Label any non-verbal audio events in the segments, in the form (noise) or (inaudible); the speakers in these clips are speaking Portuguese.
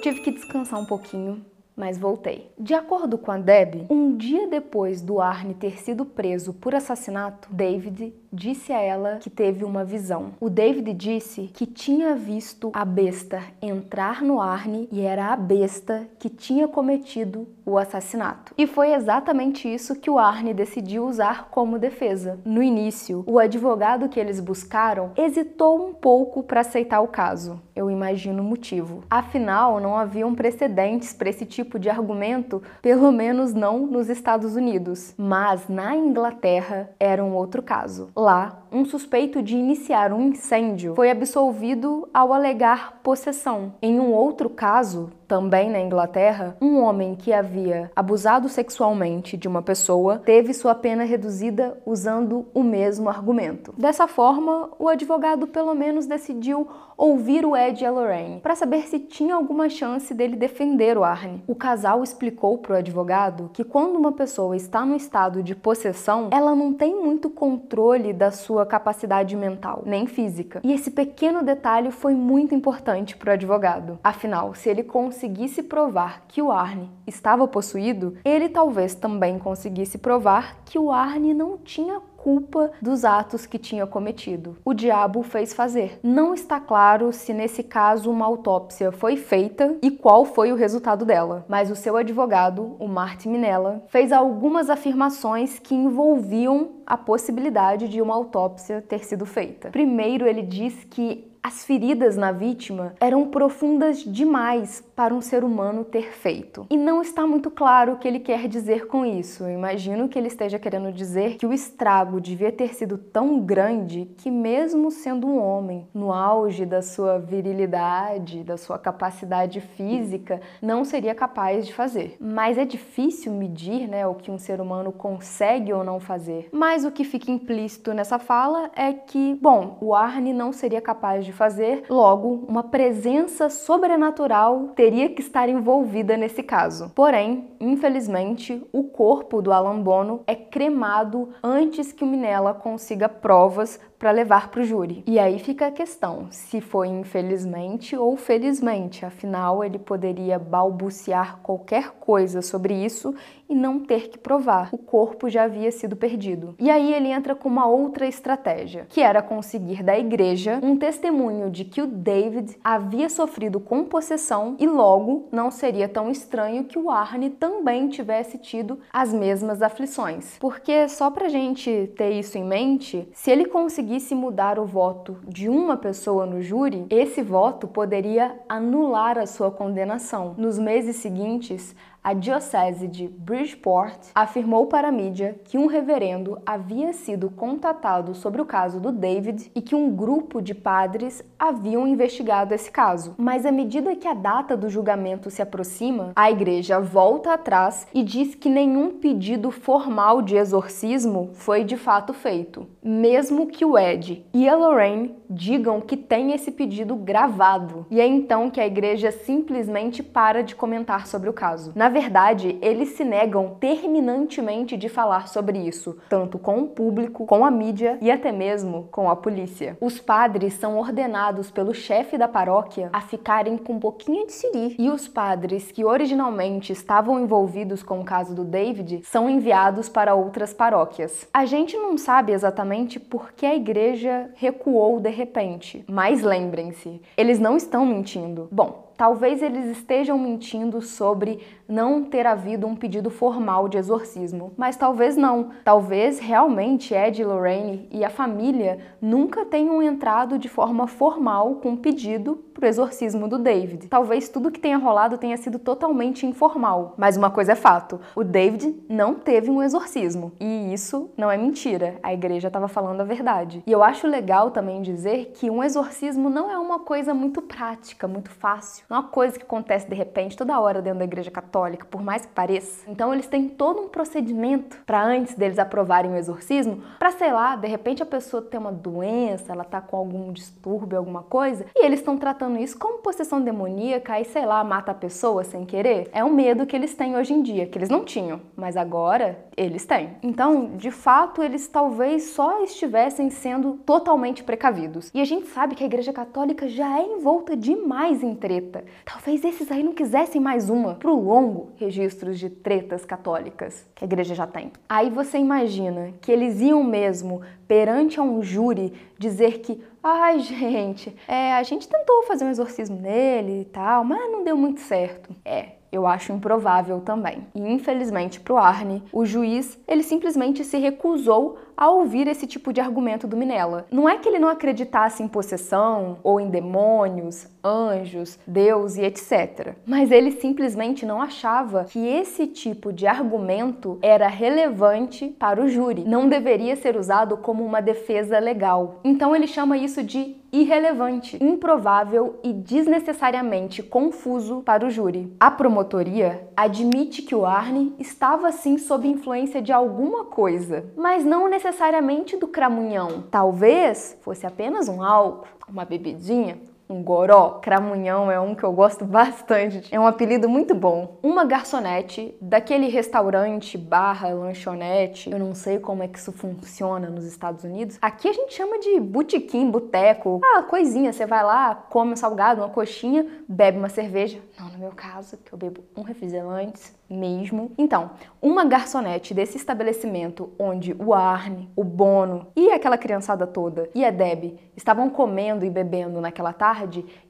Tive que descansar um pouquinho, mas voltei. De acordo com a Deb, um dia depois do Arne ter sido preso por assassinato, David disse a ela que teve uma visão. O David disse que tinha visto a besta entrar no Arne e era a besta que tinha cometido o assassinato. E foi exatamente isso que o Arne decidiu usar como defesa. No início, o advogado que eles buscaram hesitou um pouco para aceitar o caso. Eu imagino o motivo. Afinal, não haviam precedentes para esse tipo de argumento, pelo menos não nos Estados Unidos. Mas na Inglaterra era um outro caso. Lá, um suspeito de iniciar um incêndio foi absolvido ao alegar possessão. Em um outro caso, também na Inglaterra, um homem que havia abusado sexualmente de uma pessoa teve sua pena reduzida usando o mesmo argumento. Dessa forma, o advogado pelo menos decidiu ouvir o Ed a Lorraine para saber se tinha alguma chance dele defender o Arne. O casal explicou para o advogado que quando uma pessoa está no estado de possessão, ela não tem muito controle da sua capacidade mental, nem física. E esse pequeno detalhe foi muito importante para o advogado. Afinal, se ele conseguisse provar que o Arne estava possuído, ele talvez também conseguisse provar que o Arne não tinha culpa dos atos que tinha cometido. O diabo fez fazer. Não está claro se nesse caso uma autópsia foi feita e qual foi o resultado dela, mas o seu advogado, o Martin Minella, fez algumas afirmações que envolviam a possibilidade de uma autópsia ter sido feita. Primeiro, ele diz que as feridas na vítima eram profundas demais para um ser humano ter feito. E não está muito claro o que ele quer dizer com isso. Eu imagino que ele esteja querendo dizer que o estrago devia ter sido tão grande que, mesmo sendo um homem, no auge da sua virilidade, da sua capacidade física, não seria capaz de fazer. Mas é difícil medir né, o que um ser humano consegue ou não fazer. Mas o que fica implícito nessa fala é que, bom, o Arne não seria capaz de fazer, logo, uma presença sobrenatural teria que estar envolvida nesse caso. Porém, infelizmente, o corpo do Alan Bono é cremado antes que o Minella consiga provas para levar para o júri. E aí fica a questão, se foi infelizmente ou felizmente, afinal ele poderia balbuciar qualquer coisa sobre isso e não ter que provar. O corpo já havia sido perdido. E aí ele entra com uma outra estratégia, que era conseguir da igreja um testemunho de que o David havia sofrido com possessão e logo não seria tão estranho que o Arne também tivesse tido as mesmas aflições. Porque só pra gente ter isso em mente, se ele conseguisse mudar o voto de uma pessoa no júri, esse voto poderia anular a sua condenação. Nos meses seguintes, a Diocese de Bridgeport afirmou para a mídia que um reverendo havia sido contatado sobre o caso do David e que um grupo de padres haviam investigado esse caso. Mas à medida que a data do julgamento se aproxima, a igreja volta atrás e diz que nenhum pedido formal de exorcismo foi de fato feito, mesmo que o Ed e a Lorraine digam que tem esse pedido gravado. E é então que a igreja simplesmente para de comentar sobre o caso. Na verdade, eles se negam terminantemente de falar sobre isso, tanto com o público, com a mídia e até mesmo com a polícia. Os padres são ordenados pelo chefe da paróquia a ficarem com um pouquinho de siri, e os padres que originalmente estavam envolvidos com o caso do David são enviados para outras paróquias. A gente não sabe exatamente por que a igreja recuou de repente, mas lembrem-se, eles não estão mentindo. Bom, talvez eles estejam mentindo sobre não ter havido um pedido formal de exorcismo, mas talvez não. Talvez realmente Ed Lorraine e a família nunca tenham entrado de forma formal com um pedido para o exorcismo do David. Talvez tudo que tenha rolado tenha sido totalmente informal, mas uma coisa é fato: o David não teve um exorcismo. E isso não é mentira, a igreja estava falando a verdade. E eu acho legal também dizer que um exorcismo não é uma coisa muito prática, muito fácil. Não é uma coisa que acontece de repente toda hora dentro da igreja católica católica, por mais que pareça. Então eles têm todo um procedimento para antes deles aprovarem o exorcismo, para sei lá, de repente a pessoa tem uma doença, ela tá com algum distúrbio, alguma coisa, e eles estão tratando isso como possessão demoníaca, aí sei lá, mata a pessoa sem querer. É um medo que eles têm hoje em dia, que eles não tinham, mas agora eles têm. Então, de fato, eles talvez só estivessem sendo totalmente precavidos. E a gente sabe que a Igreja Católica já é envolta demais em treta. Talvez esses aí não quisessem mais uma pro longo registros de tretas católicas que a igreja já tem. Aí você imagina que eles iam mesmo perante a um júri dizer que, ai gente, é, a gente tentou fazer um exorcismo nele e tal, mas não deu muito certo. É, eu acho improvável também. E infelizmente para o Arne, o juiz ele simplesmente se recusou a ouvir esse tipo de argumento do Minella. Não é que ele não acreditasse em possessão ou em demônios, anjos, Deus e etc. Mas ele simplesmente não achava que esse tipo de argumento era relevante para o júri, não deveria ser usado como uma defesa legal. Então ele chama isso de irrelevante, improvável e desnecessariamente confuso para o júri. A promotoria admite que o Arne estava sim sob influência de alguma coisa, mas não necessariamente do cramunhão. Talvez fosse apenas um álcool, uma bebidinha um goró, cramunhão é um que eu gosto (laughs) bastante. É um apelido muito bom. Uma garçonete daquele restaurante barra lanchonete, eu não sei como é que isso funciona nos Estados Unidos. Aqui a gente chama de botequim, boteco. Ah, coisinha, você vai lá, come um salgado, uma coxinha, bebe uma cerveja. Não, no meu caso, que eu bebo um refrigerante, mesmo. Então, uma garçonete desse estabelecimento onde o Arne, o Bono e aquela criançada toda e a Deb estavam comendo e bebendo naquela tarde,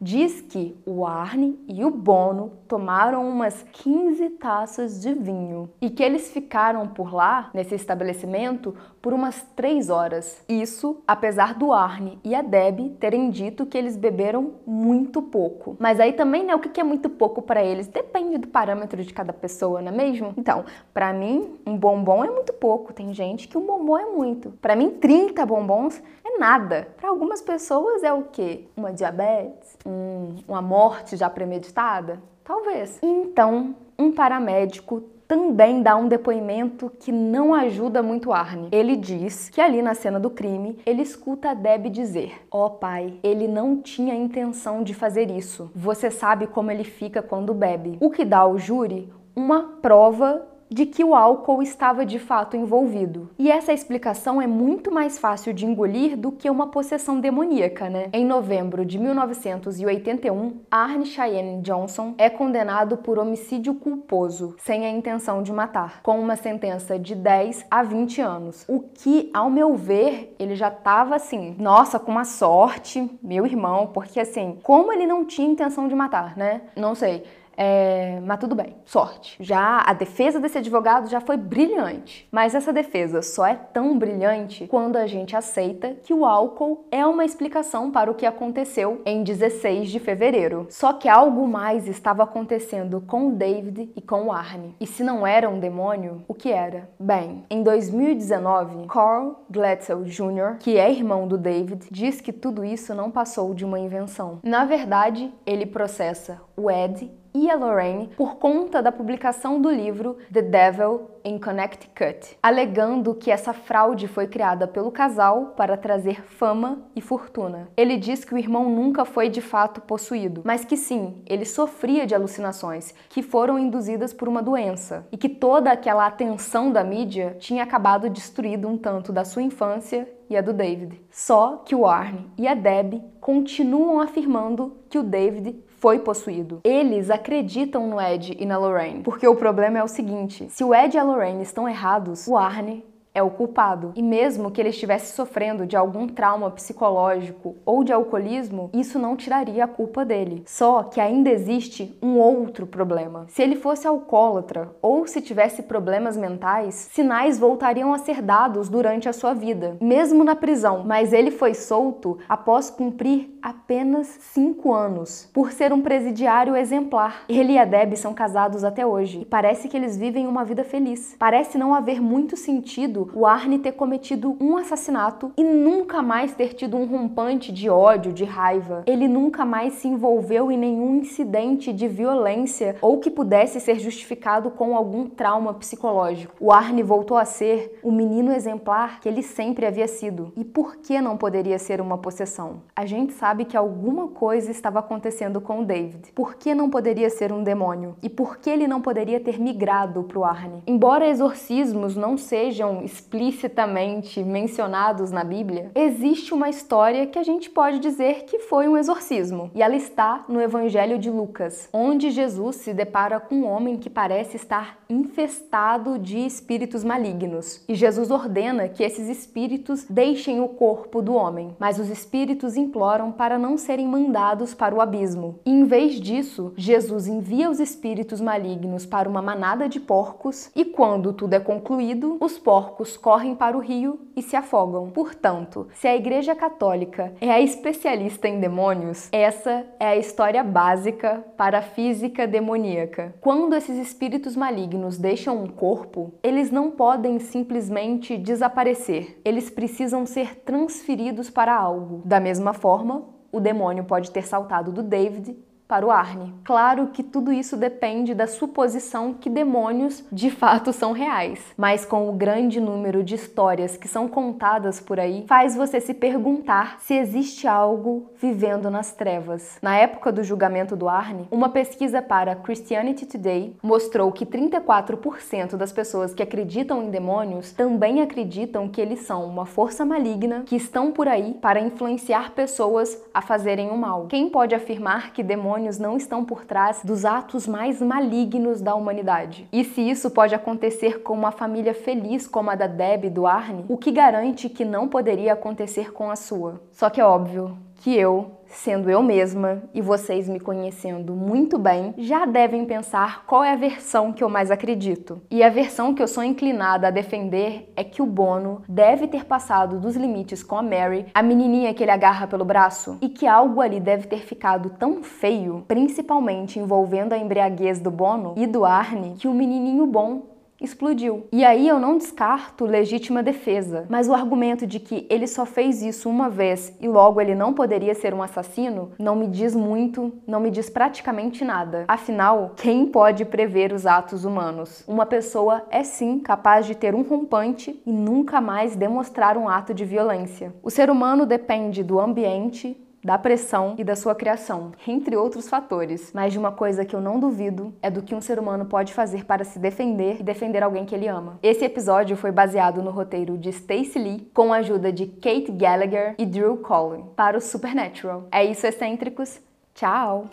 diz que o Arne e o Bono tomaram umas 15 taças de vinho e que eles ficaram por lá, nesse estabelecimento, por umas 3 horas. Isso apesar do Arne e a Deb terem dito que eles beberam muito pouco. Mas aí também, né, o que é muito pouco para eles? Depende do parâmetro de cada pessoa, não é mesmo? Então, para mim, um bombom é muito pouco. Tem gente que um bombom é muito. Para mim, 30 bombons é nada. Para algumas pessoas é o quê? Uma diabetes? Um, uma morte já premeditada? Talvez. Então, um paramédico também dá um depoimento que não ajuda muito Arne. Ele diz que ali na cena do crime, ele escuta a Deb dizer: Ó oh, pai, ele não tinha intenção de fazer isso. Você sabe como ele fica quando bebe. O que dá ao júri uma prova de que o álcool estava de fato envolvido. E essa explicação é muito mais fácil de engolir do que uma possessão demoníaca, né? Em novembro de 1981, Arne Cheyenne Johnson é condenado por homicídio culposo, sem a intenção de matar, com uma sentença de 10 a 20 anos. O que, ao meu ver, ele já estava assim, nossa, com uma sorte, meu irmão, porque assim, como ele não tinha intenção de matar, né? Não sei. É, mas tudo bem, sorte. Já a defesa desse advogado já foi brilhante. Mas essa defesa só é tão brilhante quando a gente aceita que o álcool é uma explicação para o que aconteceu em 16 de fevereiro. Só que algo mais estava acontecendo com David e com o Arne. E se não era um demônio, o que era? Bem, em 2019, Carl Glatzel Jr., que é irmão do David, diz que tudo isso não passou de uma invenção. Na verdade, ele processa o Ed e a Lorraine por conta da publicação do livro The Devil in Connecticut, alegando que essa fraude foi criada pelo casal para trazer fama e fortuna. Ele diz que o irmão nunca foi de fato possuído, mas que sim, ele sofria de alucinações que foram induzidas por uma doença e que toda aquela atenção da mídia tinha acabado destruindo um tanto da sua infância e a do David. Só que o Arne e a Deb continuam afirmando que o David foi possuído. Eles acreditam no Ed e na Lorraine, porque o problema é o seguinte: se o Ed e a Lorraine estão errados, o Arne é o culpado. E mesmo que ele estivesse sofrendo de algum trauma psicológico ou de alcoolismo, isso não tiraria a culpa dele. Só que ainda existe um outro problema. Se ele fosse alcoólatra ou se tivesse problemas mentais, sinais voltariam a ser dados durante a sua vida, mesmo na prisão. Mas ele foi solto após cumprir apenas cinco anos, por ser um presidiário exemplar. Ele e a Deb são casados até hoje e parece que eles vivem uma vida feliz. Parece não haver muito sentido o Arne ter cometido um assassinato e nunca mais ter tido um rompante de ódio, de raiva. Ele nunca mais se envolveu em nenhum incidente de violência ou que pudesse ser justificado com algum trauma psicológico. O Arne voltou a ser o menino exemplar que ele sempre havia sido. E por que não poderia ser uma possessão? A gente sabe que alguma coisa estava acontecendo com o David. Por que não poderia ser um demônio? E por que ele não poderia ter migrado para o Arne? Embora exorcismos não sejam explicitamente mencionados na Bíblia, existe uma história que a gente pode dizer que foi um exorcismo. E ela está no Evangelho de Lucas, onde Jesus se depara com um homem que parece estar infestado de espíritos malignos. E Jesus ordena que esses espíritos deixem o corpo do homem, mas os espíritos imploram para não serem mandados para o abismo. E em vez disso, Jesus envia os espíritos malignos para uma manada de porcos e quando tudo é concluído, os porcos correm para o rio e se afogam. Portanto, se a Igreja Católica é a especialista em demônios, essa é a história básica para a física demoníaca. Quando esses espíritos malignos deixam um corpo, eles não podem simplesmente desaparecer. Eles precisam ser transferidos para algo. Da mesma forma, o demônio pode ter saltado do David para o Arne. Claro que tudo isso depende da suposição que demônios de fato são reais, mas com o grande número de histórias que são contadas por aí, faz você se perguntar se existe algo vivendo nas trevas. Na época do julgamento do Arne, uma pesquisa para Christianity Today mostrou que 34% das pessoas que acreditam em demônios também acreditam que eles são uma força maligna que estão por aí para influenciar pessoas a fazerem o mal. Quem pode afirmar que demônios demônios não estão por trás dos atos mais malignos da humanidade. E se isso pode acontecer com uma família feliz como a da Deb e do Arne, o que garante que não poderia acontecer com a sua? Só que é óbvio que eu sendo eu mesma e vocês me conhecendo muito bem, já devem pensar qual é a versão que eu mais acredito. E a versão que eu sou inclinada a defender é que o Bono deve ter passado dos limites com a Mary, a menininha que ele agarra pelo braço, e que algo ali deve ter ficado tão feio, principalmente envolvendo a embriaguez do Bono e do Arne, que o menininho bom explodiu. E aí eu não descarto legítima defesa, mas o argumento de que ele só fez isso uma vez e logo ele não poderia ser um assassino não me diz muito, não me diz praticamente nada. Afinal, quem pode prever os atos humanos? Uma pessoa é sim capaz de ter um rompante e nunca mais demonstrar um ato de violência. O ser humano depende do ambiente, da pressão e da sua criação, entre outros fatores. Mas de uma coisa que eu não duvido é do que um ser humano pode fazer para se defender e defender alguém que ele ama. Esse episódio foi baseado no roteiro de Stacey Lee com a ajuda de Kate Gallagher e Drew Collin para o Supernatural. É isso, excêntricos. Tchau!